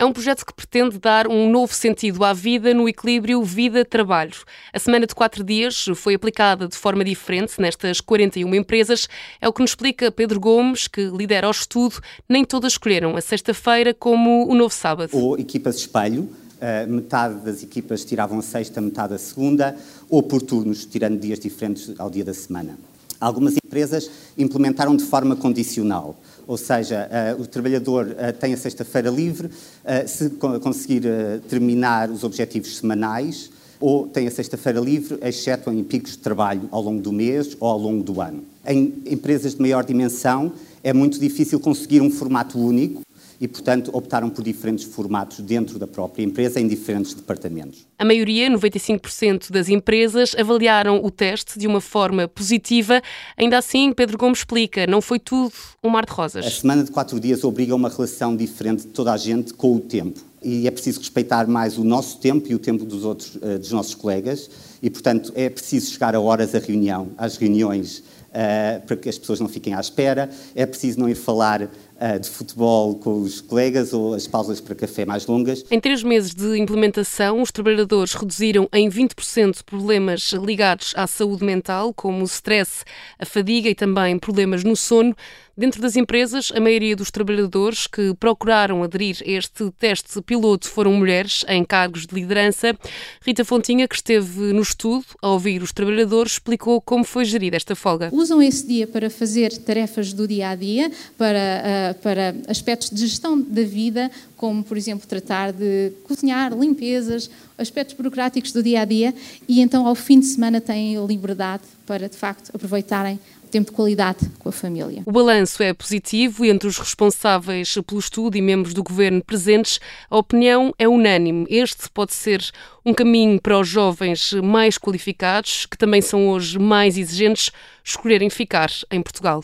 É um projeto que pretende dar um novo sentido à vida no equilíbrio vida-trabalho. A semana de quatro dias foi aplicada de forma diferente nestas 41 empresas. É o que nos explica Pedro Gomes, que lidera o estudo. Nem todas escolheram a sexta-feira como o novo sábado. Ou equipas espelho, Uh, metade das equipas tiravam a sexta, metade a segunda, ou por turnos, tirando dias diferentes ao dia da semana. Algumas empresas implementaram de forma condicional, ou seja, uh, o trabalhador uh, tem a sexta-feira livre se conseguir terminar os objetivos semanais, ou tem a sexta-feira livre, exceto em picos de trabalho ao longo do mês ou ao longo do ano. Em empresas de maior dimensão, é muito difícil conseguir um formato único e, portanto, optaram por diferentes formatos dentro da própria empresa, em diferentes departamentos. A maioria, 95% das empresas, avaliaram o teste de uma forma positiva. Ainda assim, Pedro Gomes explica, não foi tudo um mar de rosas. A semana de quatro dias obriga uma relação diferente de toda a gente com o tempo. E é preciso respeitar mais o nosso tempo e o tempo dos outros, eh, dos nossos colegas. E, portanto, é preciso chegar a horas à reunião, às reuniões uh, para que as pessoas não fiquem à espera. É preciso não ir falar uh, de futebol com os colegas ou as pausas para café mais longas. Em três meses de implementação, os trabalhadores reduziram em 20% problemas ligados à saúde mental, como o stress, a fadiga e também problemas no sono. Dentro das empresas, a maioria dos trabalhadores que procuraram aderir a este teste piloto foram mulheres em cargos de liderança. Rita Fontinha, que esteve no estudo a ouvir os trabalhadores, explicou como foi gerida esta folga. Usam esse dia para fazer tarefas do dia a dia, para, uh, para aspectos de gestão da vida, como, por exemplo, tratar de cozinhar, limpezas, aspectos burocráticos do dia a dia, e então, ao fim de semana, têm a liberdade para, de facto, aproveitarem tempo de qualidade com a família. O balanço é positivo e entre os responsáveis pelo estudo e membros do governo presentes, a opinião é unânime. Este pode ser um caminho para os jovens mais qualificados, que também são hoje mais exigentes, escolherem ficar em Portugal.